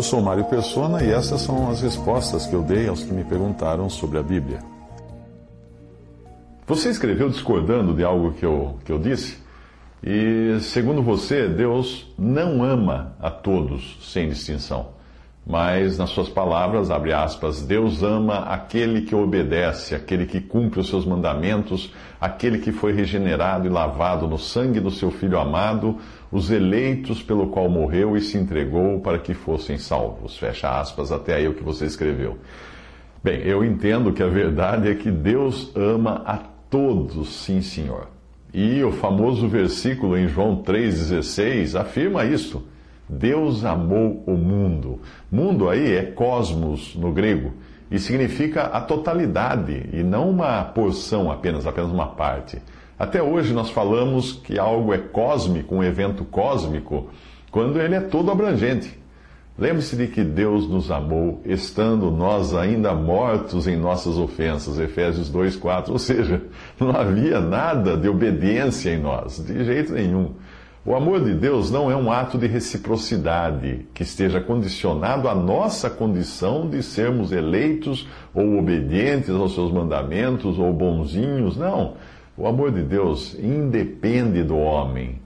Eu sou Mário Persona e essas são as respostas que eu dei aos que me perguntaram sobre a Bíblia. Você escreveu discordando de algo que eu, que eu disse? E, segundo você, Deus não ama a todos sem distinção. Mas, nas suas palavras, abre aspas, Deus ama aquele que obedece, aquele que cumpre os seus mandamentos, aquele que foi regenerado e lavado no sangue do seu Filho amado, os eleitos pelo qual morreu e se entregou para que fossem salvos. Fecha aspas, até aí o que você escreveu. Bem, eu entendo que a verdade é que Deus ama a todos, sim, senhor. E o famoso versículo em João 3,16 afirma isso. Deus amou o mundo. Mundo aí é cosmos no grego e significa a totalidade e não uma porção apenas, apenas uma parte. Até hoje nós falamos que algo é cósmico, um evento cósmico, quando ele é todo abrangente. Lembre-se de que Deus nos amou estando nós ainda mortos em nossas ofensas, Efésios 2:4, ou seja, não havia nada de obediência em nós, de jeito nenhum. O amor de Deus não é um ato de reciprocidade que esteja condicionado à nossa condição de sermos eleitos ou obedientes aos seus mandamentos ou bonzinhos. Não. O amor de Deus independe do homem.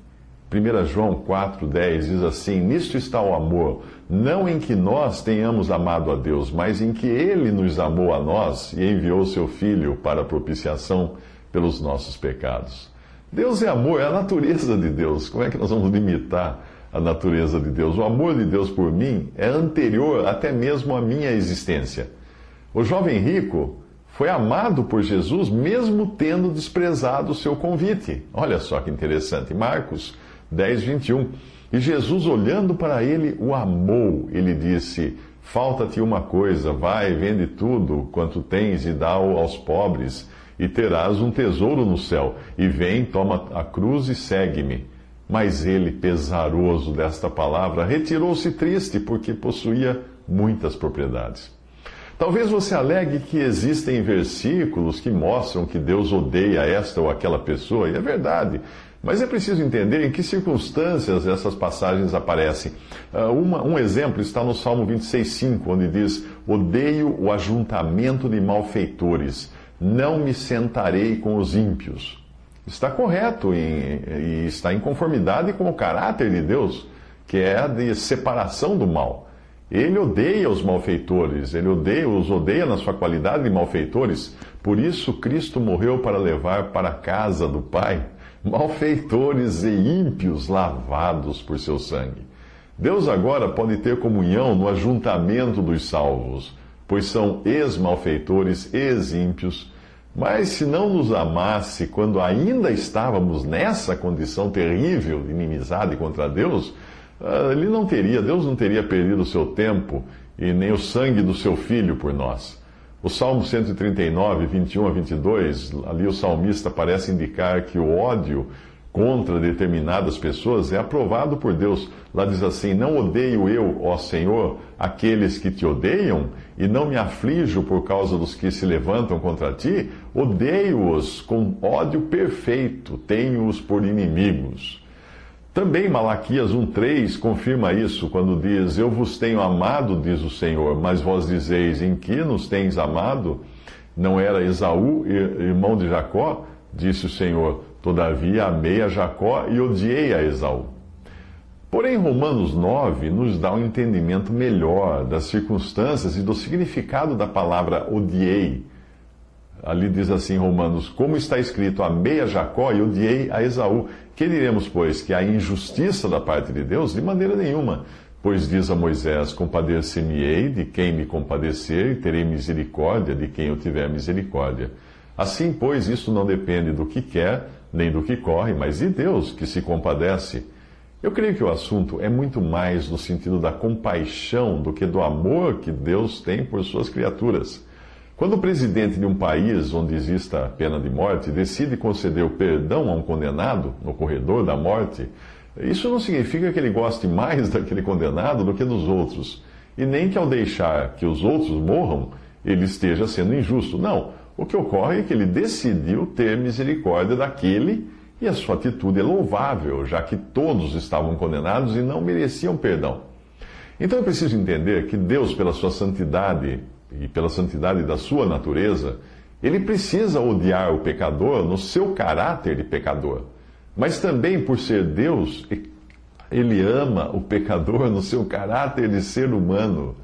1 João 4,10 diz assim: Nisto está o amor, não em que nós tenhamos amado a Deus, mas em que Ele nos amou a nós e enviou seu Filho para propiciação pelos nossos pecados. Deus é amor, é a natureza de Deus. Como é que nós vamos limitar a natureza de Deus? O amor de Deus por mim é anterior até mesmo à minha existência. O jovem rico foi amado por Jesus mesmo tendo desprezado o seu convite. Olha só que interessante. Marcos 10, 21. E Jesus, olhando para ele, o amou. Ele disse: Falta-te uma coisa, vai, vende tudo quanto tens e dá-o aos pobres e terás um tesouro no céu. E vem, toma a cruz e segue-me. Mas ele, pesaroso desta palavra, retirou-se triste, porque possuía muitas propriedades. Talvez você alegue que existem versículos que mostram que Deus odeia esta ou aquela pessoa, e é verdade. Mas é preciso entender em que circunstâncias essas passagens aparecem. Uh, uma, um exemplo está no Salmo 26,5, onde diz: Odeio o ajuntamento de malfeitores não me sentarei com os ímpios. Está correto e, e está em conformidade com o caráter de Deus, que é a de separação do mal. Ele odeia os malfeitores, ele odeia, os odeia na sua qualidade de malfeitores. Por isso Cristo morreu para levar para a casa do Pai malfeitores e ímpios lavados por seu sangue. Deus agora pode ter comunhão no ajuntamento dos salvos, pois são ex-malfeitores, ex-ímpios mas se não nos amasse quando ainda estávamos nessa condição terrível de inimizade contra Deus, ele não teria, Deus não teria perdido o seu tempo e nem o sangue do seu filho por nós. O Salmo 139, 21 a 22, ali o salmista parece indicar que o ódio contra determinadas pessoas é aprovado por Deus. Lá diz assim: Não odeio eu, ó Senhor, aqueles que te odeiam, e não me aflijo por causa dos que se levantam contra ti, odeio-os com ódio perfeito, tenho-os por inimigos. Também Malaquias 1,3 confirma isso, quando diz: Eu vos tenho amado, diz o Senhor, mas vós dizeis: Em que nos tens amado? Não era Esaú, irmão de Jacó? Disse o Senhor Todavia amei a Jacó e odiei a Esaú. Porém, Romanos 9 nos dá um entendimento melhor das circunstâncias e do significado da palavra odiei. Ali diz assim, Romanos: Como está escrito, amei a Jacó e odiei a Esaú. Que diremos, pois, que há injustiça da parte de Deus? De maneira nenhuma. Pois diz a Moisés: Compadecer-me-ei de quem me compadecer, e terei misericórdia de quem eu tiver misericórdia. Assim, pois, isto não depende do que quer, nem do que corre, mas de Deus que se compadece. Eu creio que o assunto é muito mais no sentido da compaixão do que do amor que Deus tem por suas criaturas. Quando o presidente de um país onde exista pena de morte decide conceder o perdão a um condenado no corredor da morte, isso não significa que ele goste mais daquele condenado do que dos outros, e nem que ao deixar que os outros morram, ele esteja sendo injusto. Não. O que ocorre é que ele decidiu ter misericórdia daquele e a sua atitude é louvável, já que todos estavam condenados e não mereciam perdão. Então é preciso entender que Deus, pela sua santidade e pela santidade da sua natureza, ele precisa odiar o pecador no seu caráter de pecador. Mas também por ser Deus, ele ama o pecador no seu caráter de ser humano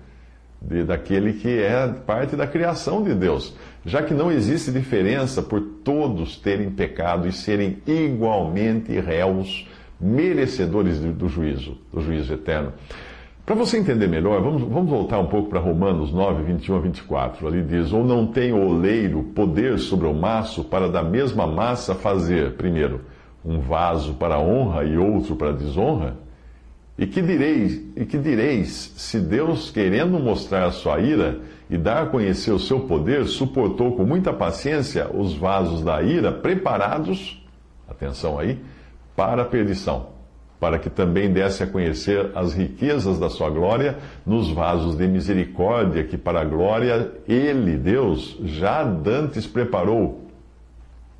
de, daquele que é parte da criação de Deus, já que não existe diferença por todos terem pecado e serem igualmente réus, merecedores do, juízo, do juízo eterno. Para você entender melhor, vamos, vamos voltar um pouco para Romanos 9, 21 a 24. Ali diz: Ou não tem o oleiro poder sobre o maço para da mesma massa fazer, primeiro, um vaso para honra e outro para desonra? E que direis, e que direis se Deus, querendo mostrar a sua ira e dar a conhecer o seu poder, suportou com muita paciência os vasos da ira preparados, atenção aí, para a perdição, para que também desse a conhecer as riquezas da sua glória nos vasos de misericórdia que para a glória ele, Deus, já dantes preparou.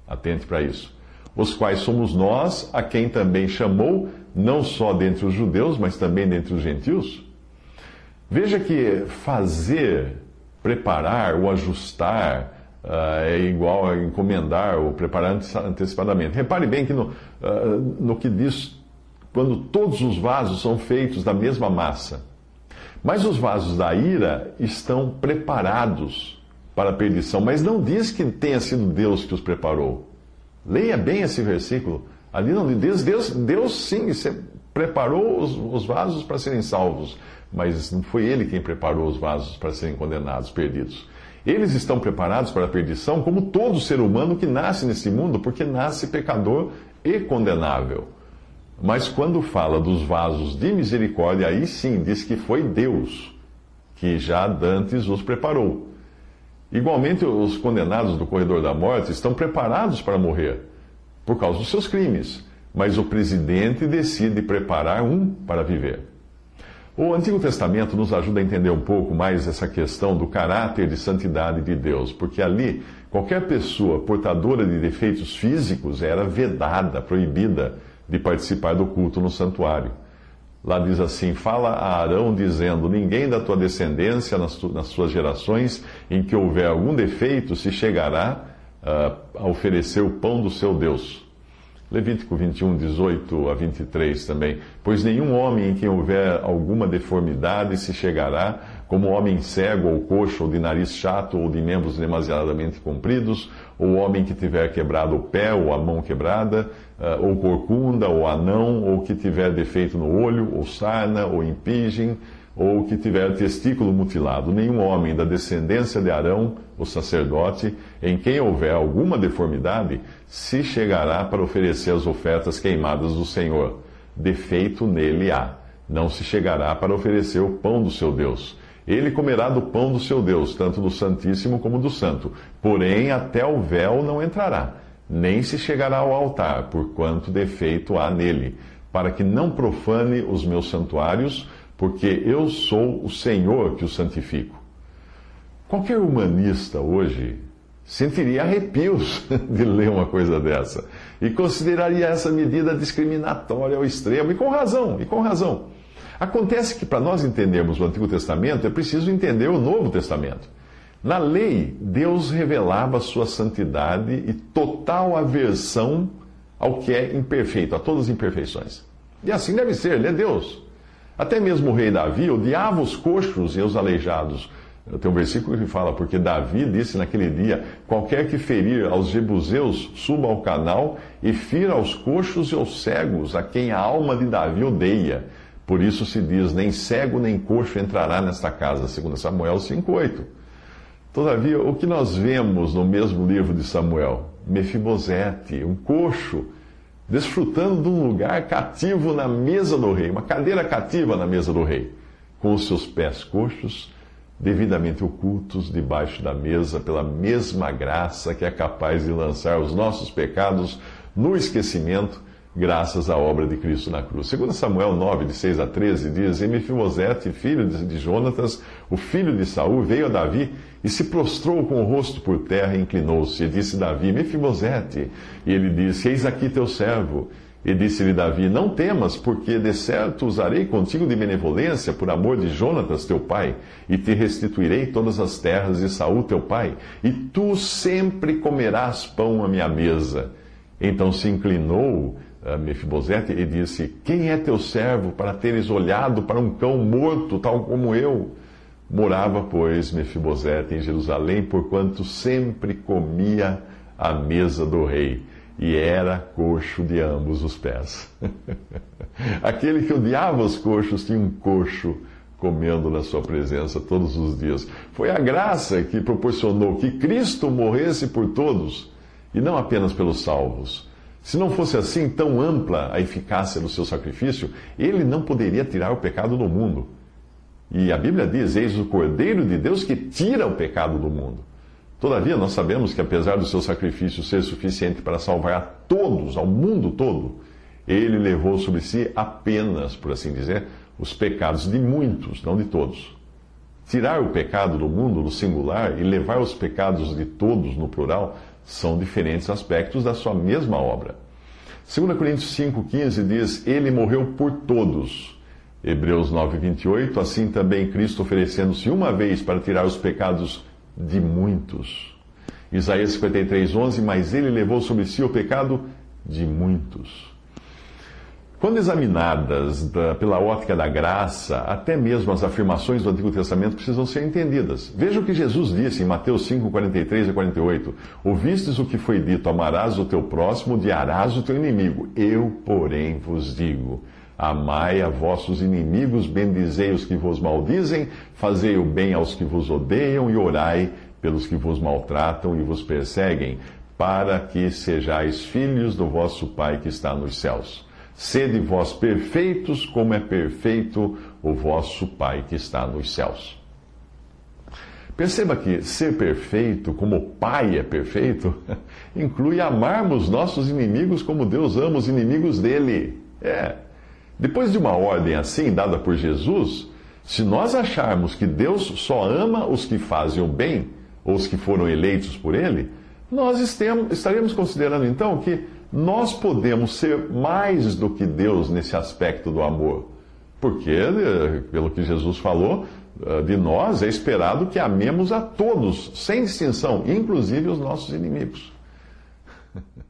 Atente para isso. Os quais somos nós, a quem também chamou não só dentre os judeus, mas também dentre os gentios? Veja que fazer, preparar ou ajustar uh, é igual a encomendar ou preparar antecipadamente. Repare bem que no, uh, no que diz quando todos os vasos são feitos da mesma massa. Mas os vasos da ira estão preparados para a perdição, mas não diz que tenha sido Deus que os preparou. Leia bem esse versículo. Ali não diz, Deus, Deus sim preparou os, os vasos para serem salvos, mas não foi Ele quem preparou os vasos para serem condenados, perdidos. Eles estão preparados para a perdição, como todo ser humano que nasce nesse mundo, porque nasce pecador e condenável. Mas quando fala dos vasos de misericórdia, aí sim diz que foi Deus que já dantes os preparou. Igualmente, os condenados do corredor da morte estão preparados para morrer por causa dos seus crimes, mas o presidente decide preparar um para viver. O Antigo Testamento nos ajuda a entender um pouco mais essa questão do caráter de santidade de Deus, porque ali qualquer pessoa portadora de defeitos físicos era vedada, proibida de participar do culto no santuário. Lá diz assim: Fala a Arão, dizendo: Ninguém da tua descendência, nas, tu, nas suas gerações, em que houver algum defeito, se chegará uh, a oferecer o pão do seu Deus. Levítico 21, 18 a 23 também. Pois nenhum homem em quem houver alguma deformidade se chegará, como homem cego ou coxo, ou de nariz chato, ou de membros demasiadamente compridos, ou homem que tiver quebrado o pé ou a mão quebrada, uh, ou corcunda, ou anão, ou que tiver defeito no olho, ou sarna, ou impingem, ou que tiver testículo mutilado. Nenhum homem da descendência de Arão, o sacerdote, em quem houver alguma deformidade, se chegará para oferecer as ofertas queimadas do Senhor. Defeito nele há. Não se chegará para oferecer o pão do seu Deus. Ele comerá do pão do seu Deus, tanto do Santíssimo como do Santo. Porém, até o véu não entrará, nem se chegará ao altar, porquanto defeito há nele, para que não profane os meus santuários porque eu sou o Senhor que o santifico. Qualquer humanista hoje sentiria arrepios de ler uma coisa dessa e consideraria essa medida discriminatória ao extremo, e com razão, e com razão. Acontece que para nós entendermos o Antigo Testamento é preciso entender o Novo Testamento. Na lei, Deus revelava sua santidade e total aversão ao que é imperfeito, a todas as imperfeições. E assim deve ser, ele é Deus. Até mesmo o rei Davi odiava os coxos e os aleijados. Tem um versículo que fala, porque Davi disse naquele dia: qualquer que ferir aos jebuseus, suba ao canal e fira aos coxos e aos cegos, a quem a alma de Davi odeia. Por isso se diz: nem cego nem coxo entrará nesta casa, segundo Samuel 5,8. Todavia, o que nós vemos no mesmo livro de Samuel? Mefibosete, um coxo, desfrutando de um lugar cativo na mesa do rei, uma cadeira cativa na mesa do rei, com os seus pés coxos devidamente ocultos debaixo da mesa pela mesma graça que é capaz de lançar os nossos pecados no esquecimento, graças à obra de Cristo na cruz. Segundo Samuel 9, de 6 a 13, diz, E Mefibosete, filho de Jonatas, o filho de Saul, veio a Davi e se prostrou com o rosto por terra e inclinou-se. E disse Davi, Mefibosete. E ele disse, Eis aqui teu servo. E disse-lhe Davi: Não temas, porque de certo usarei contigo de benevolência por amor de Jonatas teu pai, e te restituirei todas as terras de Saul teu pai, e tu sempre comerás pão à minha mesa. Então se inclinou Mefibosete e disse: Quem é teu servo para teres olhado para um cão morto, tal como eu? Morava, pois, Mefibosete em Jerusalém, porquanto sempre comia à mesa do rei e era coxo de ambos os pés. Aquele que odiava os coxos tinha um coxo comendo na sua presença todos os dias. Foi a graça que proporcionou que Cristo morresse por todos e não apenas pelos salvos. Se não fosse assim tão ampla a eficácia do seu sacrifício, ele não poderia tirar o pecado do mundo. E a Bíblia diz: Eis o Cordeiro de Deus que tira o pecado do mundo. Todavia, nós sabemos que, apesar do seu sacrifício ser suficiente para salvar a todos, ao mundo todo, ele levou sobre si apenas, por assim dizer, os pecados de muitos, não de todos. Tirar o pecado do mundo, no singular, e levar os pecados de todos, no plural, são diferentes aspectos da sua mesma obra. 2 Coríntios 5,15 diz: Ele morreu por todos. Hebreus 9,28, assim também Cristo oferecendo-se uma vez para tirar os pecados de muitos. Isaías 53, 11, mas ele levou sobre si o pecado de muitos. Quando examinadas da, pela ótica da graça, até mesmo as afirmações do Antigo Testamento precisam ser entendidas. Veja o que Jesus disse em Mateus 5, 43 a 48. Ouvistes o que foi dito: amarás o teu próximo, odiarás o teu inimigo. Eu, porém, vos digo: amai a vossos inimigos, bendizei os que vos maldizem, fazei o bem aos que vos odeiam e orai pelos que vos maltratam e vos perseguem, para que sejais filhos do vosso Pai que está nos céus. Sede vós perfeitos, como é perfeito o vosso Pai que está nos céus. Perceba que ser perfeito, como o Pai é perfeito, inclui amarmos nossos inimigos como Deus ama os inimigos dele. É. Depois de uma ordem assim dada por Jesus, se nós acharmos que Deus só ama os que fazem o bem, ou os que foram eleitos por ele, nós estaremos considerando então que nós podemos ser mais do que Deus nesse aspecto do amor. Porque, eh, pelo que Jesus falou, eh, de nós é esperado que amemos a todos, sem distinção, inclusive os nossos inimigos.